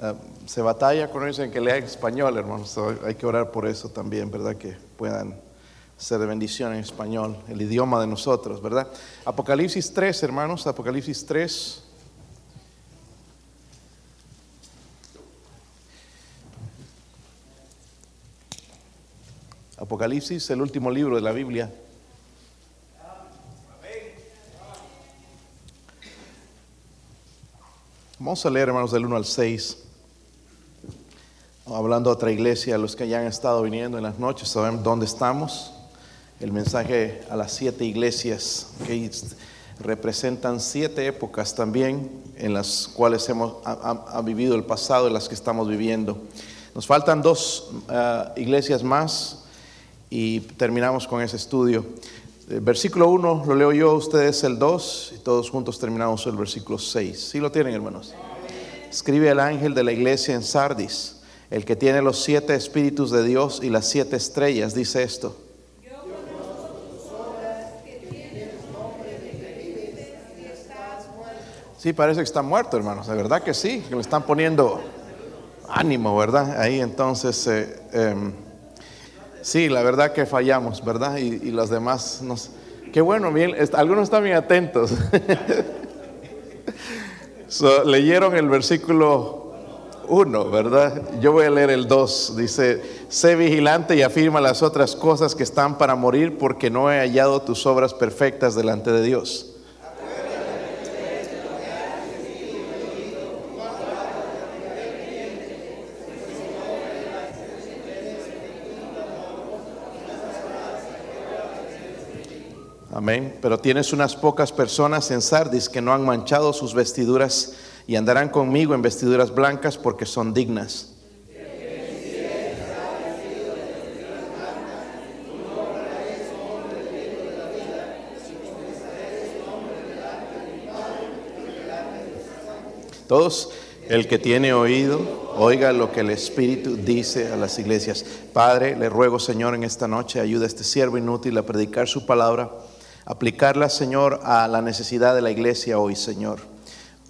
ah, se batalla con ellos en que lean español, hermanos. Hay que orar por eso también, ¿verdad? Que puedan ser de bendición en español, el idioma de nosotros, ¿verdad? Apocalipsis 3, hermanos, Apocalipsis 3. Apocalipsis, el último libro de la Biblia. Vamos a leer, hermanos, del 1 al 6. Hablando a otra iglesia, a los que ya han estado viniendo en las noches, saben dónde estamos. El mensaje a las siete iglesias que representan siete épocas también en las cuales hemos ha, vivido el pasado y las que estamos viviendo. Nos faltan dos ah, iglesias más y terminamos con ese estudio. El versículo 1 lo leo yo, ustedes el 2 y todos juntos terminamos el versículo 6. ¿Sí lo tienen, hermanos? Escribe el ángel de la iglesia en Sardis, el que tiene los siete espíritus de Dios y las siete estrellas, dice esto. Sí, parece que está muerto, hermanos. De verdad que sí, que le están poniendo ánimo, ¿verdad? Ahí entonces, eh, em, sí, la verdad que fallamos, ¿verdad? Y, los demás nos... Qué bueno, bien, algunos están bien atentos. So, leyeron el versículo 1, ¿verdad? Yo voy a leer el 2. Dice, sé vigilante y afirma las otras cosas que están para morir porque no he hallado tus obras perfectas delante de Dios. Amén. Pero tienes unas pocas personas en Sardis que no han manchado sus vestiduras y andarán conmigo en vestiduras blancas porque son dignas. Todos, el que tiene oído, oiga lo que el Espíritu dice a las iglesias. Padre, le ruego, Señor, en esta noche, ayuda a este siervo inútil a predicar su palabra, aplicarla, Señor, a la necesidad de la iglesia hoy, Señor.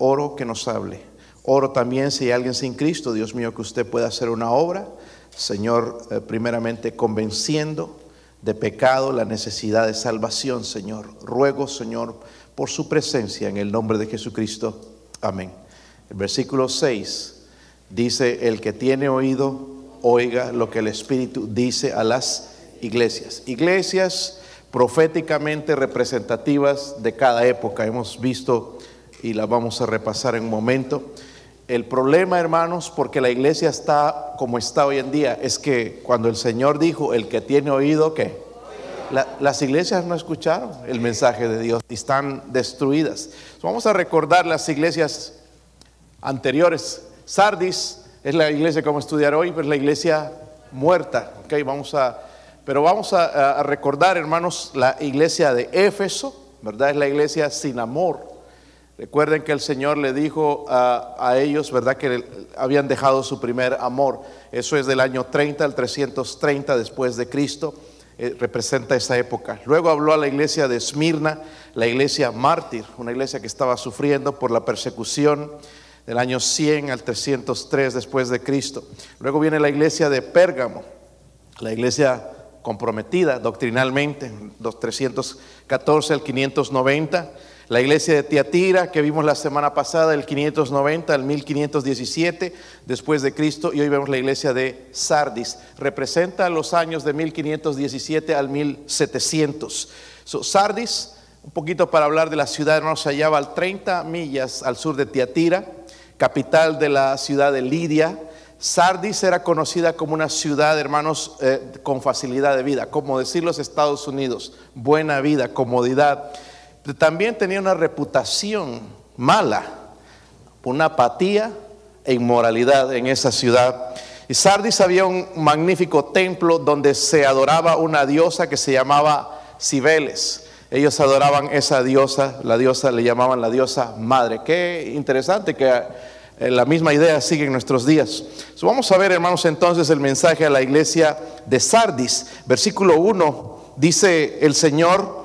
Oro que nos hable. Oro también si hay alguien sin Cristo, Dios mío, que usted pueda hacer una obra, Señor, eh, primeramente convenciendo de pecado la necesidad de salvación, Señor. Ruego, Señor, por su presencia en el nombre de Jesucristo. Amén. El versículo 6 dice, el que tiene oído, oiga lo que el Espíritu dice a las iglesias. Iglesias proféticamente representativas de cada época. Hemos visto y la vamos a repasar en un momento. El problema, hermanos, porque la iglesia está como está hoy en día, es que cuando el Señor dijo, el que tiene oído, ¿qué? La- las iglesias no escucharon el mensaje de Dios y están destruidas. Vamos a recordar las iglesias anteriores. Sardis es la iglesia que a estudiar hoy, pero es la iglesia muerta. Ok, vamos a, pero vamos a, a recordar, hermanos, la iglesia de Éfeso, ¿verdad? Es la iglesia sin amor. Recuerden que el Señor le dijo a, a ellos, ¿verdad? Que habían dejado su primer amor. Eso es del año 30 al 330 después de Cristo. Eh, representa esa época. Luego habló a la iglesia de Esmirna, la iglesia mártir, una iglesia que estaba sufriendo por la persecución del año 100 al 303 después de Cristo. Luego viene la iglesia de Pérgamo, la iglesia comprometida doctrinalmente, los 314 al 590. La iglesia de Tiatira, que vimos la semana pasada, del 590 al 1517 después de Cristo, y hoy vemos la iglesia de Sardis. Representa los años de 1517 al 1700. So, Sardis, un poquito para hablar de la ciudad, hermanos, se hallaba al 30 millas al sur de Tiatira, capital de la ciudad de Lidia. Sardis era conocida como una ciudad, hermanos, eh, con facilidad de vida, como decir los Estados Unidos, buena vida, comodidad. También tenía una reputación mala, una apatía e inmoralidad en esa ciudad. Y Sardis había un magnífico templo donde se adoraba una diosa que se llamaba Cibeles. Ellos adoraban esa diosa, la diosa le llamaban la diosa madre. Qué interesante que eh, la misma idea sigue en nuestros días. Vamos a ver, hermanos, entonces el mensaje a la iglesia de Sardis. Versículo 1 dice el Señor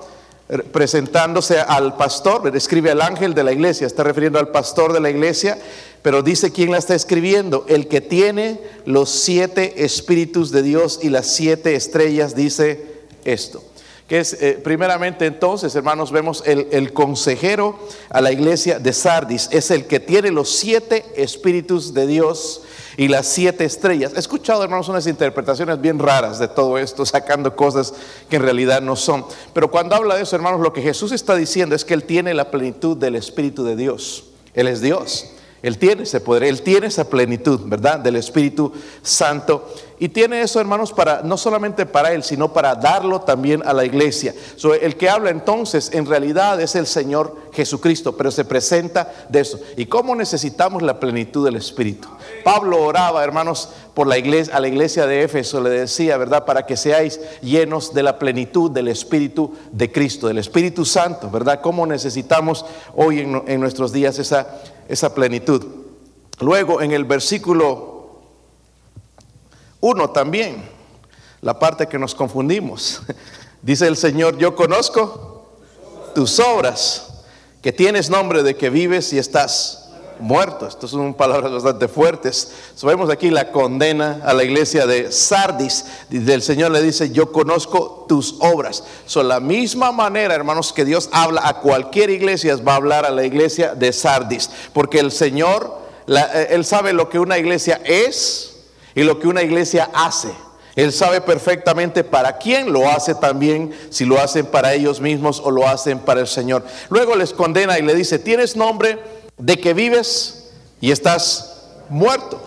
presentándose al pastor, escribe al ángel de la iglesia, está refiriendo al pastor de la iglesia, Pero dice quién la está escribiendo. El que tiene los siete espíritus de Dios y las siete estrellas dice esto. Que es, eh, primeramente entonces, hermanos, vemos el, el consejero a la iglesia de Sardis. Es el que tiene los siete espíritus de Dios y las siete estrellas. He escuchado, hermanos, unas interpretaciones bien raras de todo esto, sacando cosas que en realidad no son. Pero cuando habla de eso, hermanos, lo que Jesús está diciendo es que Él tiene la plenitud del Espíritu de Dios. Él es Dios. Él tiene ese poder, Él tiene esa plenitud, ¿verdad? Del Espíritu Santo. Y tiene eso, hermanos, para no solamente para Él, sino para darlo también a la iglesia. el que habla entonces en realidad es el Señor Jesucristo, pero se presenta de eso. ¿Y cómo necesitamos la plenitud del Espíritu? Pablo oraba, hermanos, por la iglesia, a la iglesia de Éfeso, le decía, ¿verdad? Para que seáis llenos de la plenitud del Espíritu de Cristo, del Espíritu Santo, ¿verdad? ¿Cómo necesitamos hoy en, en nuestros días esa esa plenitud. Luego en el versículo 1 también, la parte que nos confundimos, dice el Señor, yo conozco tus obras, que tienes nombre de que vives y estás muertos. Estas son palabras bastante fuertes. Sabemos aquí la condena a la iglesia de Sardis. El Señor le dice, yo conozco tus obras. Son la misma manera, hermanos, que Dios habla a cualquier iglesia, va a hablar a la iglesia de Sardis. Porque el Señor, eh, Él sabe lo que una iglesia es y lo que una iglesia hace. Él sabe perfectamente para quién lo hace también, si lo hacen para ellos mismos o lo hacen para el Señor. Luego les condena y le dice, tienes nombre de que vives y estás muerto.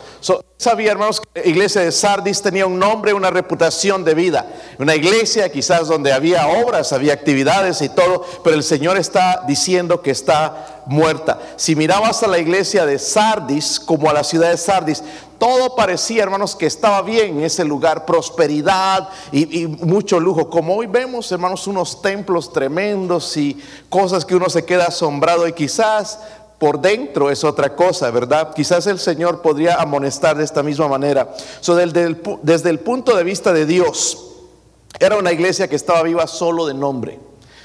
sabía, hermanos, que la iglesia de Sardis tenía un nombre, una reputación de vida. Una iglesia quizás donde había obras, había actividades y todo, pero el Señor está diciendo que está muerta. Si mirabas a la iglesia de Sardis como a la ciudad de Sardis, todo parecía, hermanos, que estaba bien en ese lugar, prosperidad y, y, mucho lujo. Como hoy vemos, hermanos, unos templos tremendos y cosas que uno se queda asombrado y quizás por dentro es otra cosa, ¿verdad? Quizás el Señor podría amonestar de esta misma manera. desde, el, punto de vista de Dios, era una iglesia que estaba viva solo de nombre,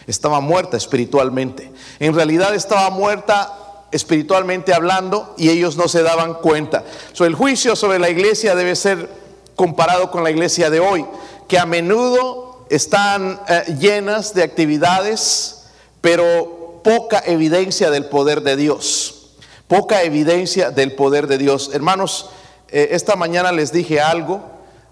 estaba muerta espiritualmente. En realidad estaba muerta espiritualmente hablando y ellos no se daban cuenta. el juicio sobre la iglesia debe ser comparado con la iglesia de hoy, que a menudo están eh, llenas de actividades, pero poca evidencia del poder de Dios. Poca evidencia del poder de Dios. Hermanos, eh, esta mañana les dije algo.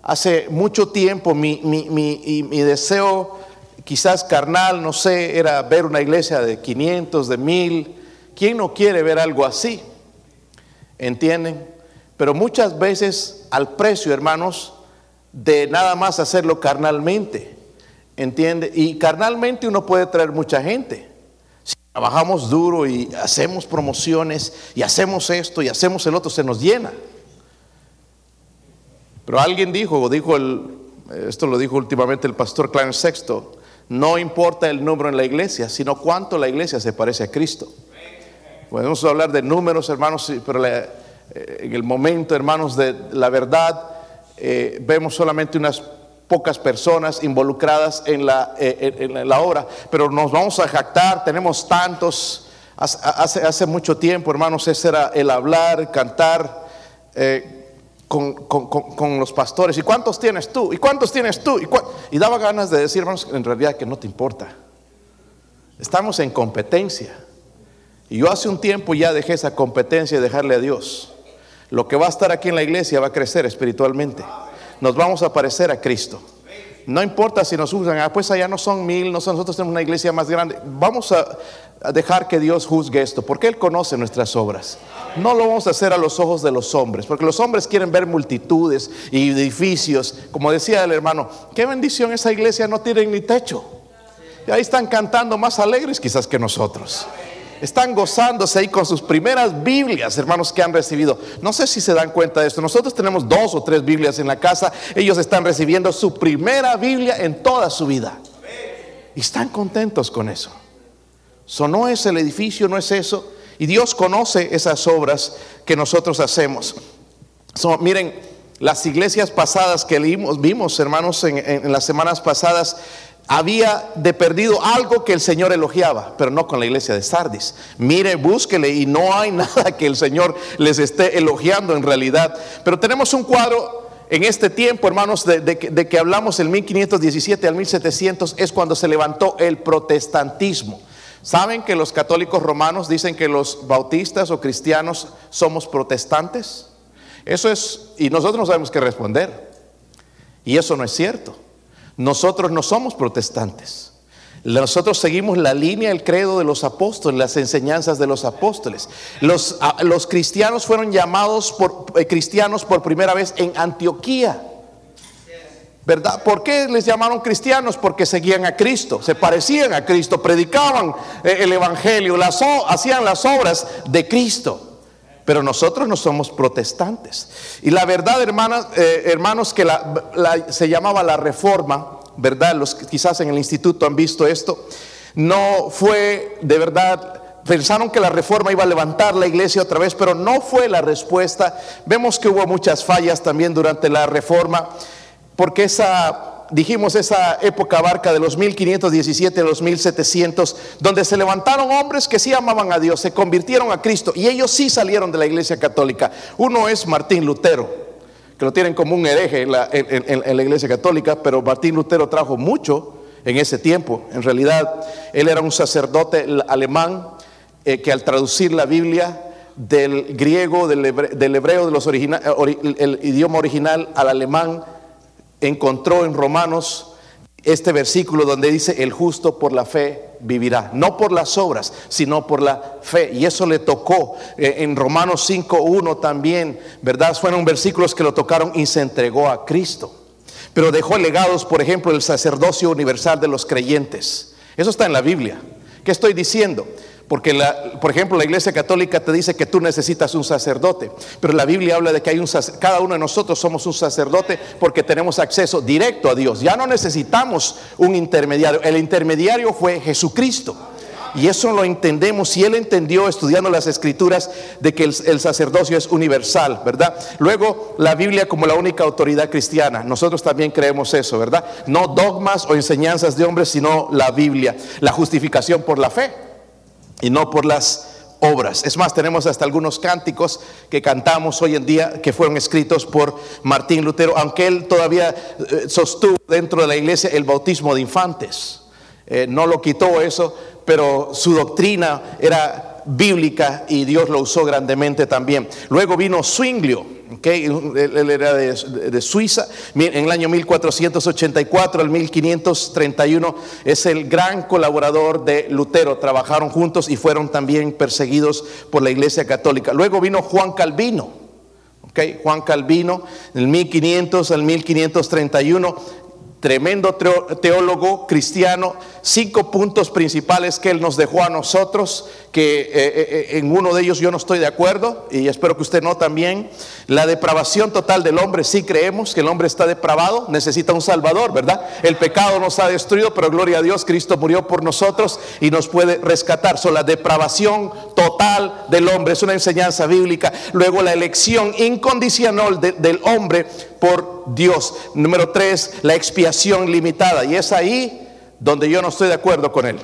Hace mucho tiempo mi, mi, deseo, quizás carnal, no sé, era ver una iglesia de 500, de 1000. ¿Quién no quiere ver algo así? ¿Entienden? Pero muchas veces al precio, hermanos, de nada más hacerlo carnalmente. ¿Entiende? Y carnalmente uno puede traer mucha gente. Trabajamos duro y hacemos promociones y hacemos esto y hacemos el otro, se nos llena. Pero alguien dijo, dijo el, esto lo dijo últimamente el pastor Clarence Sexto, no importa el número en la iglesia, sino cuánto la iglesia se parece a Cristo. Podemos hablar de números, hermanos, pero eh, en el momento, hermanos, de la verdad, eh, vemos solamente unas pocas personas involucradas en la, eh, en, la obra, pero nos vamos a jactar, tenemos tantos. Hace, hace mucho tiempo, hermanos, ese era el hablar, cantar eh, con, con, con, los pastores. ¿Y cuántos tienes tú? ¿Y cuántos tienes tú? ¿Y, y daba ganas de decir, hermanos, en realidad que no te importa. Estamos en competencia. Y yo hace un tiempo ya dejé esa competencia y dejarle a Dios. Lo que va a estar aquí en la iglesia va a crecer espiritualmente nos vamos a parecer a Cristo. No importa si nos usan, ah, pues allá no son mil, nosotros tenemos una iglesia más grande. Vamos a, dejar que Dios juzgue esto, porque Él conoce nuestras obras. No lo vamos a hacer a los ojos de los hombres, porque los hombres quieren ver multitudes y edificios. Como decía el hermano, qué bendición esa iglesia no tiene ni techo. Y ahí están cantando más alegres quizás que nosotros están gozándose ahí con sus primeras Biblias, hermanos, que han recibido. No sé si se dan cuenta de esto. Nosotros tenemos dos o tres Biblias en la casa. Ellos están recibiendo su primera Biblia en toda su vida. Y están contentos con eso. So, no es el edificio, no es eso. Y Dios conoce esas obras que nosotros hacemos. miren, las iglesias pasadas que vimos, vimos hermanos, en las semanas pasadas, había de perdido algo que el Señor elogiaba, pero no con la iglesia de Sardis. Mire, búsquele y no hay nada que el Señor les esté elogiando en realidad. Pero tenemos un cuadro en este tiempo, hermanos, de, que hablamos el 1517 al 1700, es cuando se levantó el protestantismo. ¿Saben que los católicos romanos dicen que los bautistas o cristianos somos protestantes? Eso es, y nosotros no sabemos qué responder. Y eso no es cierto. Nosotros no somos protestantes. Nosotros seguimos la línea, el credo de los apóstoles, las enseñanzas de los apóstoles. Los, los cristianos fueron llamados por eh, cristianos por primera vez en Antioquía. ¿Verdad? ¿Por qué les llamaron cristianos? Porque seguían a Cristo, se parecían a Cristo, predicaban eh, el Evangelio, las, hacían las obras de Cristo. Pero nosotros no somos protestantes. Y la verdad, hermanas, eh, hermanos, que se llamaba la reforma ¿verdad? Los que quizás en el instituto han visto esto, no fue de verdad pensaron que la reforma iba a levantar la iglesia otra vez, pero no fue la respuesta. Vemos que hubo muchas fallas también durante la reforma, porque esa, dijimos, esa época abarca de los 1517 a los 1700, donde se levantaron hombres que sí amaban a Dios, se convirtieron a Cristo y ellos sí salieron de la iglesia católica. Uno es Martín Lutero que lo tienen como un hereje en la, iglesia católica, pero Martín Lutero trajo mucho en ese tiempo. En realidad, él era un sacerdote alemán eh, que al traducir la Biblia del griego, del hebreo, de los el idioma original al alemán, encontró en Romanos este versículo donde dice, el justo por la fe vivirá, no por las obras, sino por la fe. Y eso le tocó eh, en Romanos 5.1 también, ¿verdad? Fueron versículos que lo tocaron y se entregó a Cristo. Pero dejó legados, por ejemplo, el sacerdocio universal de los creyentes. Eso está en la Biblia. ¿Qué estoy diciendo? Porque, por ejemplo, la Iglesia Católica te dice que tú necesitas un sacerdote, pero la Biblia habla de que hay un cada uno de nosotros somos un sacerdote porque tenemos acceso directo a Dios. Ya no necesitamos un intermediario. El intermediario fue Jesucristo. Y eso lo entendemos y él entendió estudiando las escrituras de que el, sacerdocio es universal, ¿verdad? Luego la Biblia como la única autoridad cristiana. Nosotros también creemos eso, ¿verdad? No dogmas o enseñanzas de hombres, sino la Biblia. La justificación por la fe y no por las obras. Es más, tenemos hasta algunos cánticos que cantamos hoy en día que fueron escritos por Martín Lutero, aunque él todavía eh, sostuvo dentro de la iglesia el bautismo de infantes. Eh, no lo quitó eso, pero su doctrina era bíblica y Dios lo usó grandemente también. Luego vino Zwinglio, okay, él era de, Suiza, en el año 1484 al 1531 es el gran colaborador de Lutero, trabajaron juntos y fueron también perseguidos por la Iglesia Católica. Luego vino Juan Calvino. Okay, Juan Calvino, del 1500 al 1531, tremendo teólogo cristiano, cinco puntos principales que él nos dejó a nosotros, que eh, eh, eh, en uno de ellos yo no estoy de acuerdo y espero que usted no también. La depravación total del hombre, sí creemos que el hombre está depravado, necesita un salvador, ¿verdad? El pecado nos ha destruido, pero gloria a Dios, Cristo murió por nosotros y nos puede rescatar. So, la depravación total del hombre es una enseñanza bíblica. Luego la elección incondicional del hombre por Dios. Número tres, la expiación limitada. Y es ahí donde yo no estoy de acuerdo con él.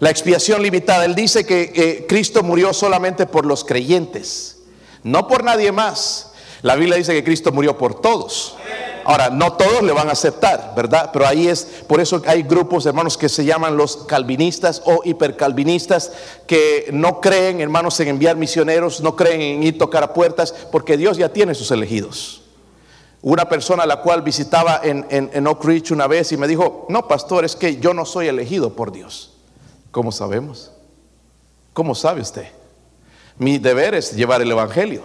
La expiación limitada. Él dice que Cristo murió solamente por los creyentes, no por nadie más. La Biblia dice que Cristo murió por todos. Ahora, no todos le van a aceptar, ¿verdad? Pero ahí es, por eso hay grupos, hermanos, que se llaman los calvinistas o hipercalvinistas, que no creen, hermanos, en enviar misioneros, no creen en ir tocar a puertas, porque Dios ya tiene sus elegidos. Una persona a la cual visitaba en, en, Oak Ridge una vez y me dijo, no, pastor, es que yo no soy elegido por Dios. ¿Cómo sabemos? ¿Cómo sabe usted? Mi deber es llevar el Evangelio.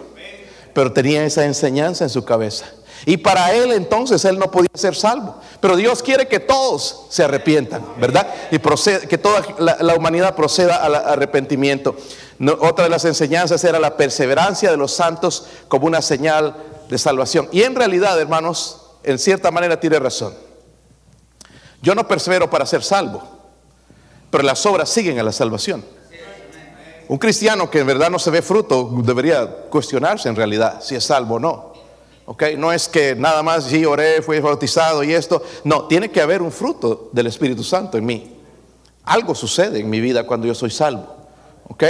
Pero tenía esa enseñanza en su cabeza. Y para él entonces él no podía ser salvo. Pero Dios quiere que todos se arrepientan, ¿verdad? Y que toda la, humanidad proceda al arrepentimiento. otra de las enseñanzas era la perseverancia de los santos como una señal de salvación. Y en realidad, hermanos, en cierta manera tiene razón. Yo no persevero para ser salvo, pero las obras siguen a la salvación. Un cristiano que en verdad no se ve fruto debería cuestionarse en realidad si es salvo o no. ¿ok? No es que nada más sí oré, fui bautizado y esto. No, tiene que haber un fruto del Espíritu Santo en mí. Algo sucede en mi vida cuando yo soy salvo, ¿ok?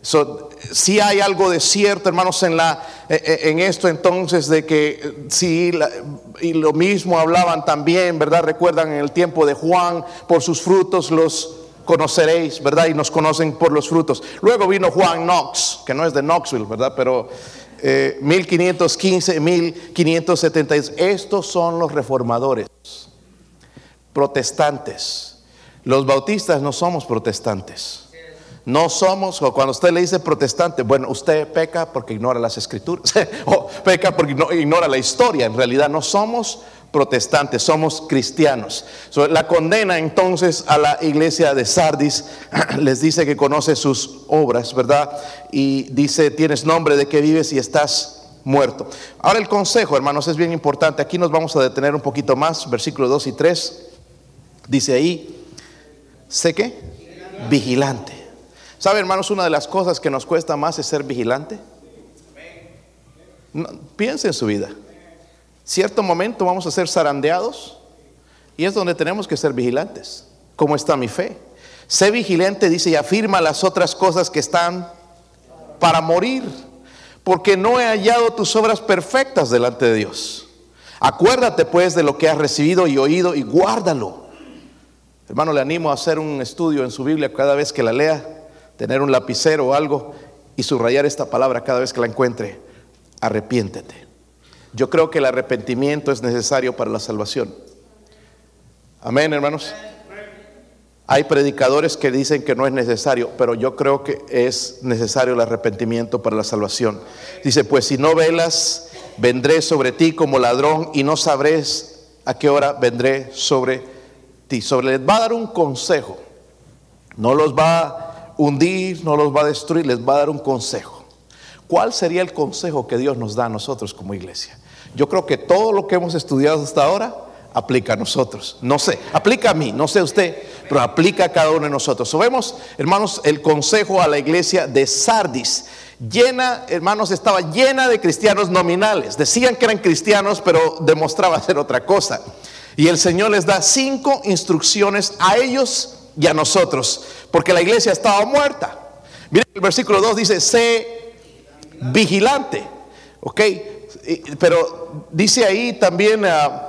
So, si hay algo de cierto, hermanos, en, la, eh, eh, en esto entonces de que sí, y lo mismo hablaban también, ¿verdad? Recuerdan en el tiempo de Juan, por sus frutos los conoceréis, ¿verdad? Y nos conocen por los frutos. Luego vino Juan Knox, que no es de Knoxville, ¿verdad? Pero 1515, eh, 1570, estos son los reformadores, protestantes. Los bautistas no somos protestantes. No somos, o cuando usted le dice protestante, bueno, usted peca porque ignora las escrituras, o peca porque ignora la historia. En realidad no somos protestantes, somos cristianos. la condena entonces a la iglesia de Sardis les dice que conoce sus obras, ¿verdad? Y dice, tienes nombre de que vives y estás muerto. Ahora el consejo, hermanos, es bien importante. Aquí nos vamos a detener un poquito más, versículos 2 y 3. Dice ahí, ¿sé qué? Vigilante. ¿Sabe, hermanos, una de las cosas que nos cuesta más es ser vigilante? piense en su vida. Cierto momento vamos a ser zarandeados y es donde tenemos que ser vigilantes. ¿Cómo está mi fe? Sé vigilante, dice, y afirma las otras cosas que están para morir, porque no he hallado tus obras perfectas delante de Dios. Acuérdate pues de lo que has recibido y oído y guárdalo. Hermano, le animo a hacer un estudio en su Biblia cada vez que la lea tener un lapicero o algo y subrayar esta palabra cada vez que la encuentre. Arrepiéntete. Yo creo que el arrepentimiento es necesario para la salvación. Amén, hermanos. Hay predicadores que dicen que no es necesario, pero yo creo que es necesario el arrepentimiento para la salvación. Dice, pues si no velas, vendré sobre ti como ladrón y no sabrás a qué hora vendré sobre ti. Sobre les va a dar un consejo. No los va hundir, no los va a destruir, les va a dar un consejo. ¿Cuál sería el consejo que Dios nos da a nosotros como iglesia? Yo creo que todo lo que hemos estudiado hasta ahora aplica a nosotros. No sé, aplica a mí, no sé usted, pero aplica a cada uno de nosotros. So, vemos, hermanos, el consejo a la iglesia de Sardis. Llena, hermanos, estaba llena de cristianos nominales. Decían que eran cristianos, pero demostraba ser otra cosa. Y el Señor les da cinco instrucciones a ellos y a nosotros, porque la iglesia estaba muerta. Miren, el versículo 2 dice, sé vigilante, ¿ok? Pero dice ahí también, ah,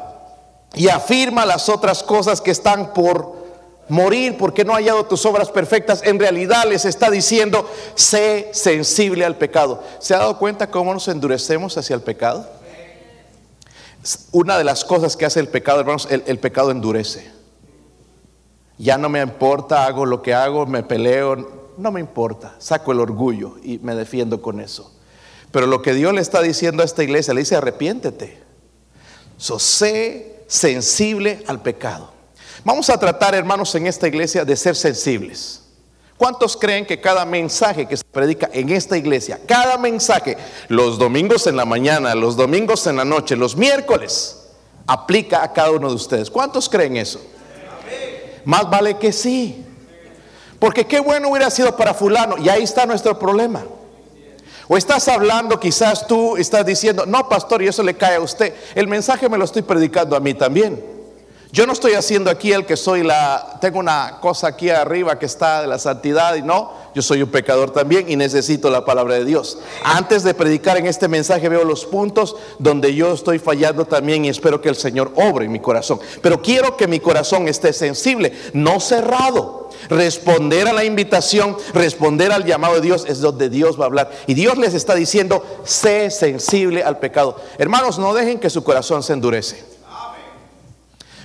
y afirma las otras cosas que están por morir porque no ha hallado tus obras perfectas. En realidad les está diciendo, sé sensible al pecado. ¿Se ha dado cuenta cómo nos endurecemos hacia el pecado? Una de las cosas que hace el pecado, hermanos, el pecado endurece. Ya no me importa, hago lo que hago, me peleo, no me importa, saco el orgullo y me defiendo con eso. Pero lo que Dios le está diciendo a esta iglesia, le dice arrepiéntete. So, sé sensible al pecado. Vamos a tratar, hermanos, en esta iglesia de ser sensibles. ¿Cuántos creen que cada mensaje que se predica en esta iglesia, cada mensaje, los domingos en la mañana, los domingos en la noche, los miércoles, aplica a cada uno de ustedes? ¿Cuántos creen eso? Más vale que sí. Porque qué bueno hubiera sido para fulano. Y ahí está nuestro problema. O estás hablando, quizás tú estás diciendo, no, pastor, y eso le cae a usted. El mensaje me lo estoy predicando a mí también. Yo no estoy haciendo aquí el que soy la, tengo una cosa aquí arriba que está de la santidad y no, yo soy un pecador también y necesito la palabra de Dios. Antes de predicar en este mensaje veo los puntos donde yo estoy fallando también y espero que el Señor obre en mi corazón. Pero quiero que mi corazón esté sensible, no cerrado. Responder a la invitación, responder al llamado de Dios es donde Dios va a hablar. Y Dios les está diciendo, sé sensible al pecado. Hermanos, no dejen que su corazón se endurece.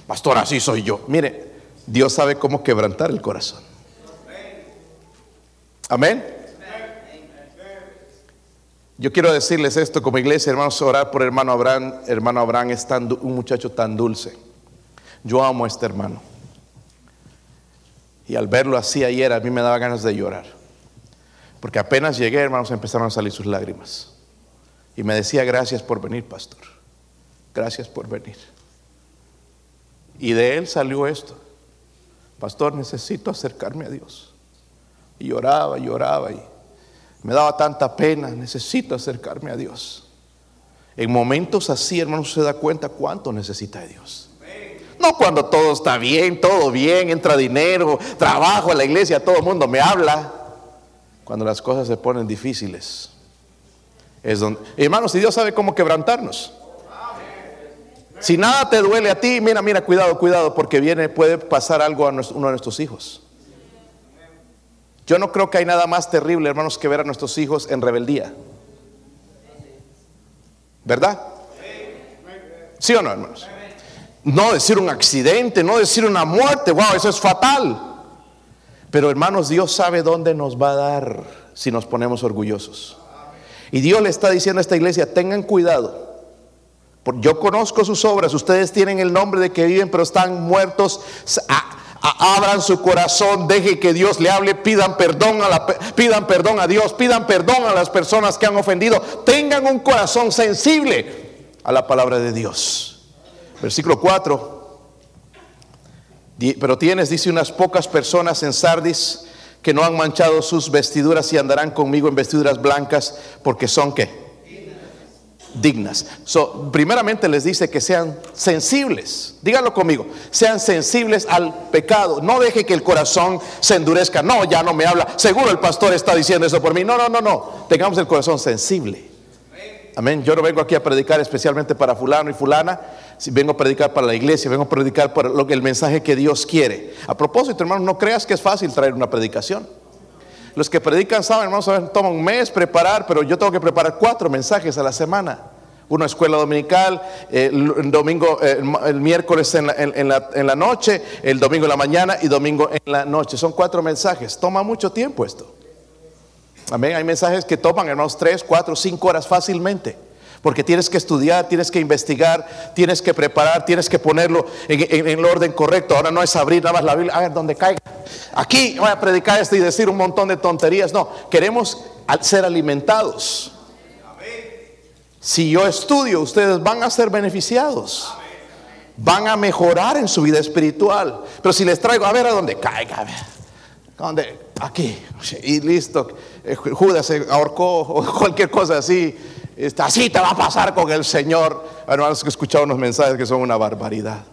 Pastor, así soy yo. Mire, Dios sabe cómo quebrantar el corazón. Amén. Yo quiero decirles esto como iglesia, hermanos, orar por hermano Abraham. Hermano Abraham es un muchacho tan dulce. Yo amo a este hermano. Y al verlo así ayer, a mí me daba ganas de llorar. Porque apenas llegué, hermanos, empezaron a salir sus lágrimas. Y me decía, gracias por venir, pastor. Gracias por venir. Y de él salió esto. Pastor, necesito acercarme a Dios. Y lloraba, lloraba y me daba tanta pena, necesito acercarme a Dios. En momentos así, hermanos, se da cuenta cuánto necesita de Dios. No cuando todo está bien, todo bien, entra dinero, trabajo en la iglesia, todo el mundo me habla. Cuando las cosas se ponen difíciles. Es donde, hermanos, si Dios sabe cómo quebrantarnos. Si nada te duele a ti, mira, mira, cuidado, cuidado, porque viene, puede pasar algo a uno de nuestros hijos. Yo no creo que hay nada más terrible, hermanos, que ver a nuestros hijos en rebeldía. ¿Verdad? ¿Sí o no, hermanos? No decir un accidente, no decir una muerte, wow, eso es fatal. Pero hermanos, Dios sabe dónde nos va a dar si nos ponemos orgullosos. Y Dios le está diciendo a esta iglesia, tengan cuidado. Yo conozco sus obras, ustedes tienen el nombre de que viven, pero están muertos. Abran su corazón, deje que Dios le hable, pidan perdón a la, pidan perdón a Dios, pidan perdón a las personas que han ofendido. Tengan un corazón sensible a la palabra de Dios. Versículo 4. Pero tienes, dice, unas pocas personas en Sardis que no han manchado sus vestiduras y andarán conmigo en vestiduras blancas porque son qué? Dignas. So, primeramente les dice que sean sensibles. Díganlo conmigo. Sean sensibles al pecado. No deje que el corazón se endurezca. No, ya no me habla. Seguro el pastor está diciendo eso por mí. No, no, no, no. Tengamos el corazón sensible. Amén. Yo no vengo aquí a predicar especialmente para fulano y fulana. Si vengo a predicar para la iglesia, vengo a predicar para lo que el mensaje que Dios quiere. A propósito, hermanos, no creas que es fácil traer una predicación. Los que predican saben, hermanos, toma un mes preparar, pero yo tengo que preparar cuatro mensajes a la semana. Una escuela dominical, el domingo, el, miércoles en la, noche, el domingo en la mañana y domingo en la noche. Son cuatro mensajes. Toma mucho tiempo esto. Amén. Hay mensajes que toman, hermanos, tres, cuatro, cinco horas fácilmente. Porque tienes que estudiar, tienes que investigar, tienes que preparar, tienes que ponerlo en, el orden correcto. Ahora no es abrir nada más la Biblia, a ver dónde caiga. Aquí voy a predicar esto y decir un montón de tonterías. No, queremos ser alimentados. Si yo estudio, ustedes van a ser beneficiados. Van a mejorar en su vida espiritual. Pero si les traigo, a ver a dónde caiga, a ver. ¿Dónde? Aquí. Y listo. Eh, Judas se ahorcó o cualquier cosa así. Así te va a pasar con el Señor. Hermanos, que he escuchado unos mensajes que son una barbaridad.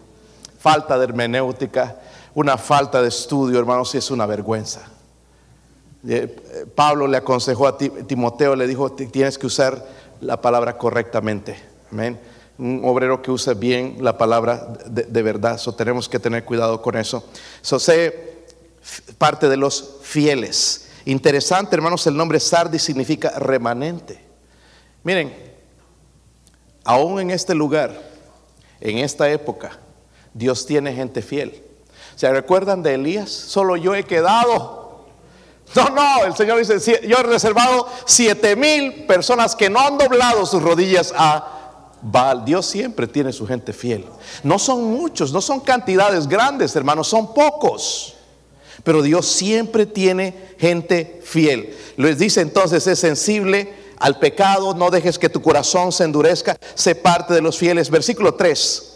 Falta de hermenéutica una falta de estudio, hermanos, y es una vergüenza. Eh, Pablo le aconsejó a Timoteo, le dijo, tienes que usar la palabra correctamente. Amén. Un obrero que use bien la palabra de, verdad. So, tenemos que tener cuidado con eso. So, sé parte de los fieles. Interesante, hermanos, el nombre Sardis significa remanente. Miren, aún en este lugar, en esta época, Dios tiene gente fiel. ¿Se recuerdan de Elías? Solo yo he quedado. No, no, el Señor dice, yo he reservado siete mil personas que no han doblado sus rodillas a Baal. Dios siempre tiene su gente fiel. No son muchos, no son cantidades grandes, hermanos, son pocos. Pero Dios siempre tiene gente fiel. Les dice entonces, es sensible al pecado, no dejes que tu corazón se endurezca, sé parte de los fieles. Versículo 3.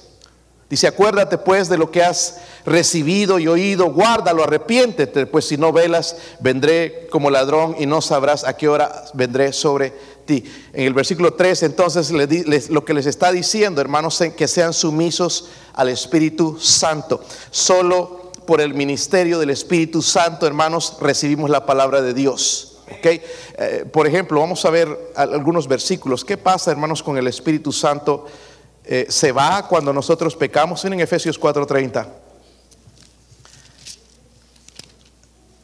Dice, acuérdate pues de lo que has recibido y oído, guárdalo, arrepiéntete, pues si no velas, vendré como ladrón y no sabrás a qué hora vendré sobre ti. En el versículo 3, entonces, lo que les está diciendo, hermanos, que sean sumisos al Espíritu Santo. Solo por el ministerio del Espíritu Santo, hermanos, recibimos la palabra de Dios. Okay. Eh, por ejemplo, vamos a ver algunos versículos. ¿Qué pasa, hermanos, con el Espíritu Santo? Eh, se va cuando nosotros pecamos. En Efesios 4:30.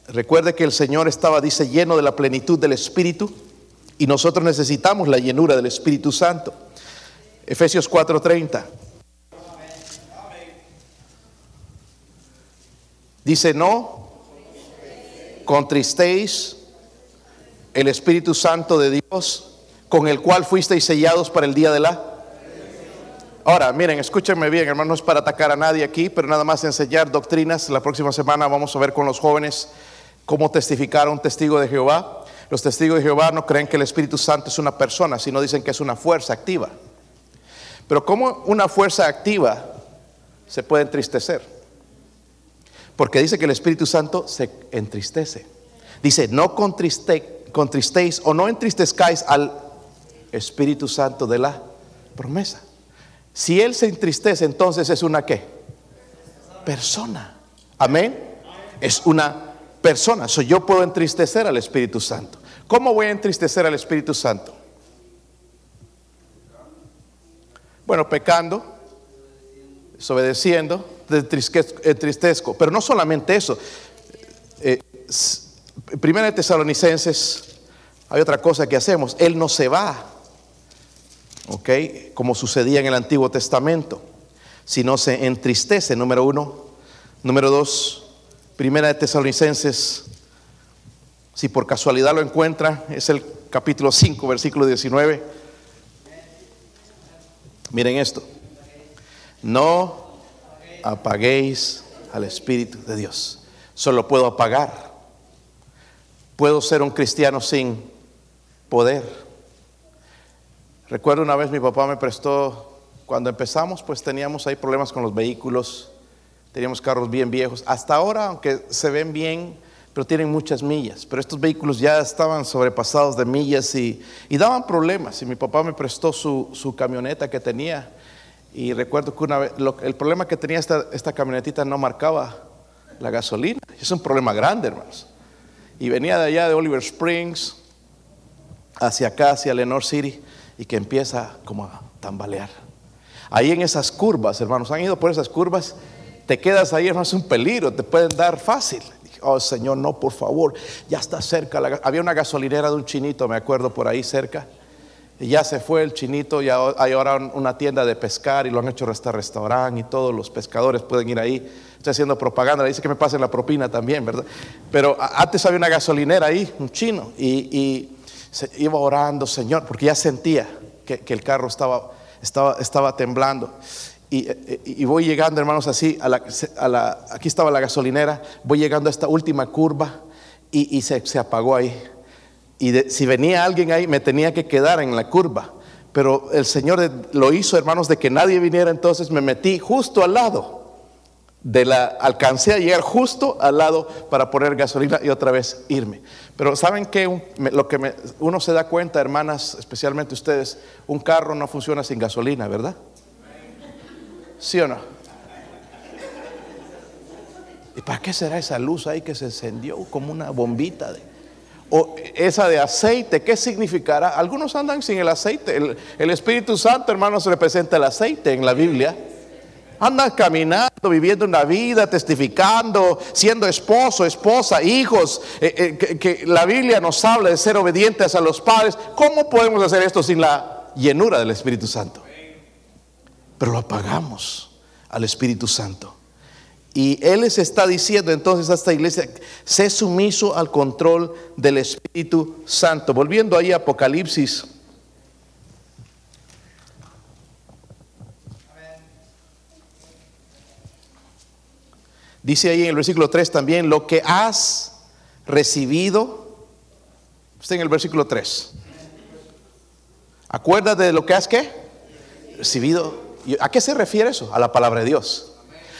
Recuerde que el Señor estaba, dice, lleno de la plenitud del Espíritu y nosotros necesitamos la llenura del Espíritu Santo. Efesios 4:30. Dice, no contristéis el Espíritu Santo de Dios, con el cual fuisteis sellados para el día de la Ahora, miren, escúchenme bien, hermano, no es para atacar a nadie aquí, pero nada más enseñar doctrinas. La próxima semana vamos a ver con los jóvenes cómo testificar a un testigo de Jehová. Los testigos de Jehová no creen que el Espíritu Santo es una persona, sino dicen que es una fuerza activa. Pero ¿cómo una fuerza activa se puede entristecer? Porque dice que el Espíritu Santo se entristece. Dice, no contristéis o no entristezcáis al Espíritu Santo de la Promesa. Si Él se entristece, entonces es una qué? Persona. Amén. Es una persona. So, yo puedo entristecer al Espíritu Santo. ¿Cómo voy a entristecer al Espíritu Santo? Bueno, pecando, desobedeciendo, entristezco. Pero no solamente eso. Eh, primera de Tesalonicenses, hay otra cosa que hacemos. Él no se va, ¿ok? Como sucedía en el Antiguo Testamento, sino se entristece, número uno. Número dos, Primera de Tesalonicenses, si por casualidad lo encuentra, es el capítulo 5, versículo 19. Miren esto. No apaguéis al Espíritu de Dios. Solo puedo apagar. Puedo ser un cristiano sin poder. Recuerdo una vez mi papá me prestó, cuando empezamos, pues teníamos ahí problemas con los vehículos Teníamos carros bien viejos. Hasta ahora, aunque se ven bien, pero tienen muchas millas. Pero estos vehículos ya estaban sobrepasados de millas y, daban problemas. Y mi papá me prestó su, camioneta que tenía. Y recuerdo que una vez, el problema que tenía esta, esta camionetita no marcaba la gasolina. Es un problema grande, hermanos. Y venía de allá de Oliver Springs hacia acá, hacia Lenore City, y que empieza como a tambalear. Ahí en esas curvas, hermanos, han ido por esas curvas te quedas ahí, no es un peligro, te pueden dar fácil. oh Señor, no, por favor, ya está cerca. había una gasolinera de un chinito, me acuerdo, por ahí cerca. Y ya se fue el chinito, ya hay ahora una tienda de pescar y lo han hecho hasta restaurante y todos los pescadores pueden ir ahí. Estoy haciendo propaganda, le dice que me pasen la propina también, ¿verdad? Pero antes había una gasolinera ahí, un chino, y, se iba orando, Señor, porque ya sentía que, el carro estaba, estaba, estaba temblando. Y, voy llegando, hermanos, así, a la, aquí estaba la gasolinera, voy llegando a esta última curva y, se, apagó ahí. Y si venía alguien ahí, me tenía que quedar en la curva. Pero el Señor lo hizo, hermanos, de que nadie viniera, entonces me metí justo al lado. De la, alcancé a llegar justo al lado para poner gasolina y otra vez irme. Pero saben que lo que uno se da cuenta, hermanas, especialmente ustedes, un carro no funciona sin gasolina, ¿verdad? ¿Sí o no? ¿Y para qué será esa luz ahí que se encendió como una bombita? De, o esa de aceite, ¿qué significará? Algunos andan sin el aceite. El, Espíritu Santo, hermanos, representa el aceite en la Biblia. Andan caminando, viviendo una vida, testificando, siendo esposo, esposa, hijos. Eh, eh, que la Biblia nos habla de ser obedientes a los padres. ¿Cómo podemos hacer esto sin la llenura del Espíritu Santo? pero lo apagamos al Espíritu Santo. Y Él les está diciendo entonces a esta iglesia, sé sumiso al control del Espíritu Santo. Volviendo ahí a Apocalipsis. Dice ahí en el versículo 3 también, lo que has recibido, está en el versículo 3. Acuérdate de lo que has que recibido ¿A qué se refiere eso? A la palabra de Dios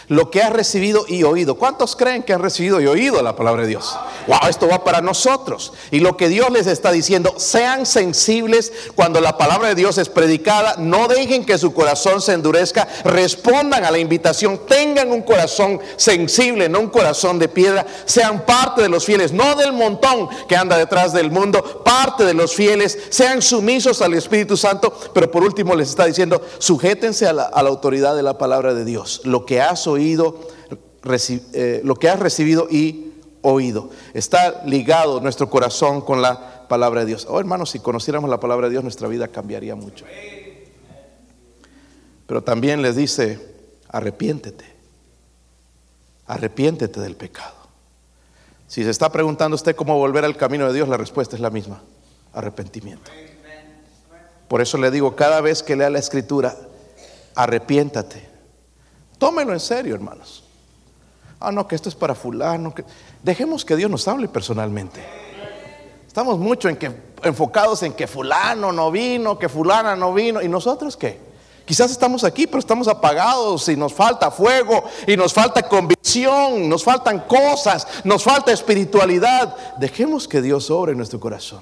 lo que has recibido y oído. ¿Cuántos creen que han recibido y oído la palabra de Dios? Wow, esto va para nosotros. Y lo que Dios les está diciendo, sean sensibles cuando la palabra de Dios es predicada, no dejen que su corazón se endurezca, respondan a la invitación, tengan un corazón sensible, no un corazón de piedra, sean parte de los fieles, no del montón que anda detrás del mundo, parte de los fieles, sean sumisos al Espíritu Santo, pero por último les está diciendo, sujétense a la, autoridad de la palabra de Dios. Lo que has oído, eh, lo que has recibido y oído. Está ligado nuestro corazón con la palabra de Dios. Oh, hermanos, si conociéramos la palabra de Dios, nuestra vida cambiaría mucho. Pero también les dice, arrepiéntete. Arrepiéntete del pecado. Si se está preguntando usted cómo volver al camino de Dios, la respuesta es la misma, arrepentimiento. Por eso le digo, cada vez que lea la escritura, arrepiéntate Tómelo en serio, hermanos. Ah, no, que esto es para fulano. Dejemos que Dios nos hable personalmente. Estamos mucho en que, enfocados en que fulano no vino, que fulana no vino. ¿Y nosotros qué? Quizás estamos aquí, pero estamos apagados y nos falta fuego y nos falta convicción, nos faltan cosas, nos falta espiritualidad. Dejemos que Dios obre nuestro corazón.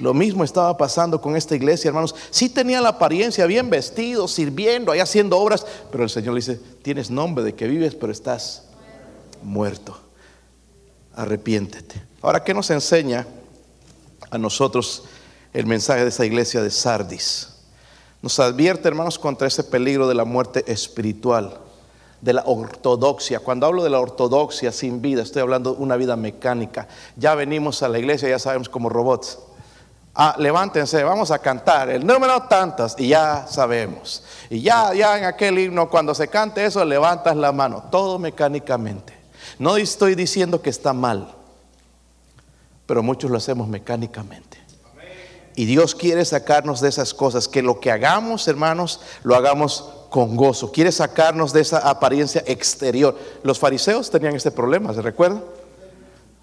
Lo mismo estaba pasando con esta iglesia, hermanos. Sí tenía la apariencia, bien vestido, sirviendo, ahí haciendo obras, pero el Señor le dice, tienes nombre de que vives, pero estás muerto. Arrepiéntete. Ahora, ¿qué nos enseña a nosotros el mensaje de esa iglesia de Sardis? Nos advierte, hermanos, contra ese peligro de la muerte espiritual, de la ortodoxia. Cuando hablo de la ortodoxia sin vida, estoy hablando de una vida mecánica. Ya venimos a la iglesia, ya sabemos como robots. Ah, levántense, vamos a cantar el número tantas y ya sabemos. Y ya, ya en aquel himno, cuando se cante eso, levantas la mano, todo mecánicamente. No estoy diciendo que está mal, pero muchos lo hacemos mecánicamente. Y Dios quiere sacarnos de esas cosas, que lo que hagamos, hermanos, lo hagamos con gozo. Quiere sacarnos de esa apariencia exterior. Los fariseos tenían este problema, ¿se recuerda?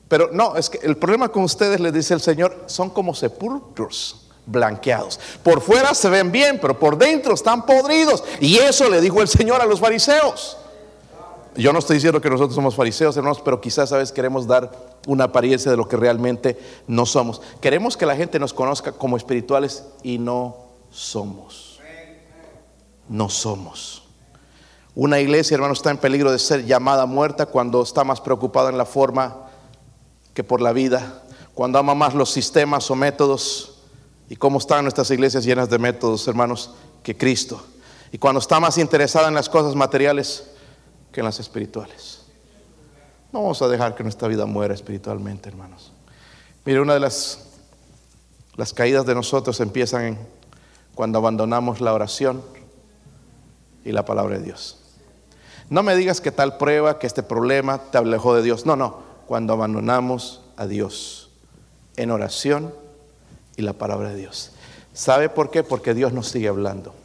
Pero no, es que el problema con ustedes, les dice el Señor, son como sepulcros blanqueados. Por fuera se ven bien, pero por dentro están podridos. Y eso le dijo el Señor a los fariseos. Yo no estoy diciendo que nosotros somos fariseos, hermanos, pero quizás a veces queremos dar una apariencia de lo que realmente no somos. Queremos que la gente nos conozca como espirituales y no somos. No somos. Una iglesia, hermanos, está en peligro de ser llamada muerta cuando está más preocupada en la forma que por la vida, cuando ama más los sistemas o métodos y cómo están nuestras iglesias llenas de métodos, hermanos, que Cristo. Y cuando está más interesada en las cosas materiales que en las espirituales. No vamos a dejar que nuestra vida muera espiritualmente, hermanos. Mire, una de las, las caídas de nosotros empiezan cuando abandonamos la oración y la palabra de Dios. No me digas que tal prueba, que este problema te alejó de Dios. No, no. Cuando abandonamos a Dios en oración y la palabra de Dios. ¿Sabe por qué? Porque Dios nos sigue hablando.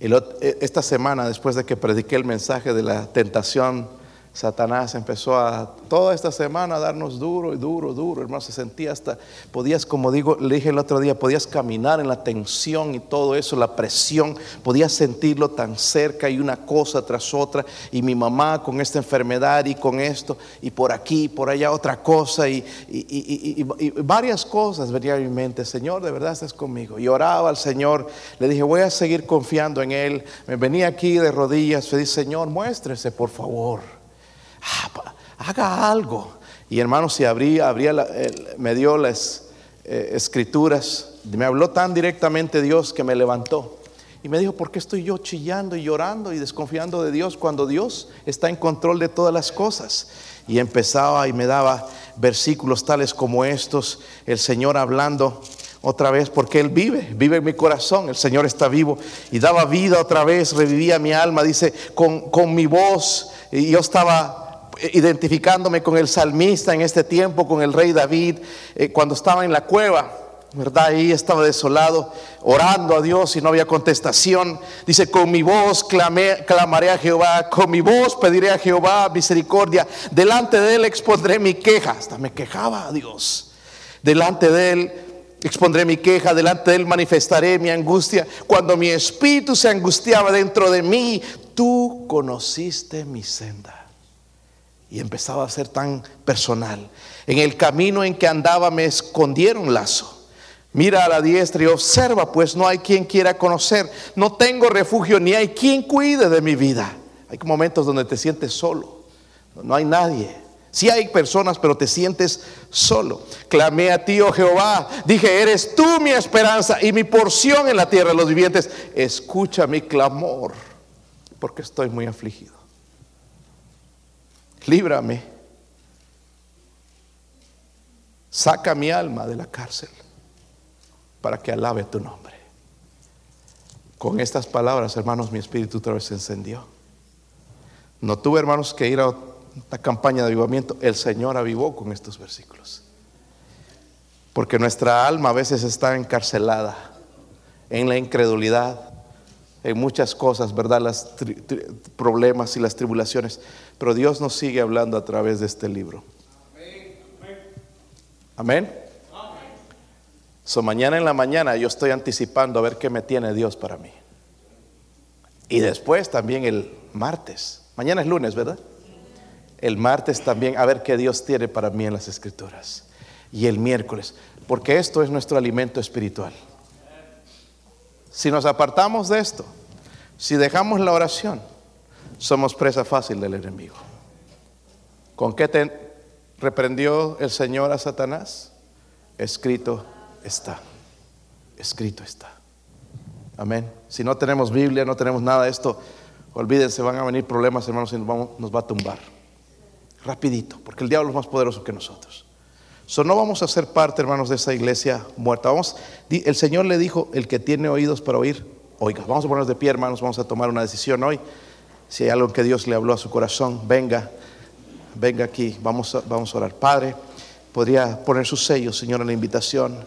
E, esta semana, después de que prediqué el mensaje de la tentación Satanás empezó a toda esta semana a darnos duro y duro, duro, hermano, se sentía hasta, podías, como digo, le dije el otro día, podías caminar en la tensión y todo eso, la presión, podías sentirlo tan cerca y una cosa tras otra, y mi mamá con esta enfermedad y con esto, y por aquí, y por allá otra cosa, y, y, varias cosas venían a mi mente, Señor, de verdad estás conmigo. Y oraba al Señor, le dije, voy a seguir confiando en Él, me venía aquí de rodillas, le dije, Señor, muéstrese, por favor. Ah, haga algo. Y hermano, si abría, abría me dio las eh, escrituras, me habló tan directamente Dios que me levantó. Y me dijo, ¿por qué estoy yo chillando y llorando y desconfiando de Dios cuando Dios está en control de todas las cosas? Y empezaba y me daba versículos tales como estos, el Señor hablando otra vez porque Él vive, vive en mi corazón, el Señor está vivo y daba vida otra vez, revivía mi alma, dice, con, con mi voz, y yo estaba identificándome con el salmista en este tiempo, con el rey David, eh, cuando estaba en la cueva, ¿verdad? Ahí estaba desolado, orando a Dios y no había contestación. Dice, con mi voz clamaré a Jehová, con mi voz pediré a Jehová misericordia, delante de él expondré mi queja, hasta me quejaba a Dios, delante de él expondré mi queja, delante de él manifestaré mi angustia. Cuando mi espíritu se angustiaba dentro de mí, tú conociste mi senda y empezaba a ser tan personal. En el camino en que andaba me escondieron lazo. Mira a la diestra y observa, pues no hay quien quiera conocer. No tengo refugio ni hay quien cuide de mi vida. Hay momentos donde te sientes solo. No hay nadie. Sí hay personas, pero te sientes solo. Clamé a ti, oh Jehová. Dije, eres tú mi esperanza y mi porción en la tierra de los vivientes. Escucha mi clamor, porque estoy muy afligido líbrame, saca mi alma de la cárcel para que alabe tu nombre. Con estas palabras, hermanos, mi espíritu otra vez se encendió. No tuve, hermanos, que ir a una campaña de avivamiento. El Señor avivó con estos versículos. Porque nuestra alma a veces está encarcelada en la incredulidad, en muchas cosas, ¿verdad? Los problemas y las tribulaciones. Pero Dios nos sigue hablando a través de este libro. Amén. So, mañana en la mañana yo estoy anticipando a ver qué me tiene Dios para mí. Y después también el martes. Mañana es lunes, ¿verdad? El martes también a ver qué Dios tiene para mí en las escrituras. y el miércoles, porque esto es nuestro alimento espiritual. Si nos apartamos de esto, si dejamos la oración, somos presa fácil del enemigo. ¿Con qué te reprendió el Señor a Satanás? Escrito está. Escrito está. Amén. Si no tenemos Biblia, no tenemos nada de esto, olvídense, van a venir problemas, hermanos, y nos, va a tumbar. Rapidito, porque el diablo es más poderoso que nosotros. So, no vamos a ser parte, hermanos, de esa iglesia muerta. Vamos, el Señor le dijo, el que tiene oídos para oír, oiga. Vamos a ponernos de pie, hermanos, vamos a tomar una decisión hoy. Si hay algo que Dios le habló a su corazón, venga, venga aquí, vamos a, vamos a orar. Padre, podría poner su sello, Señor, en la invitación.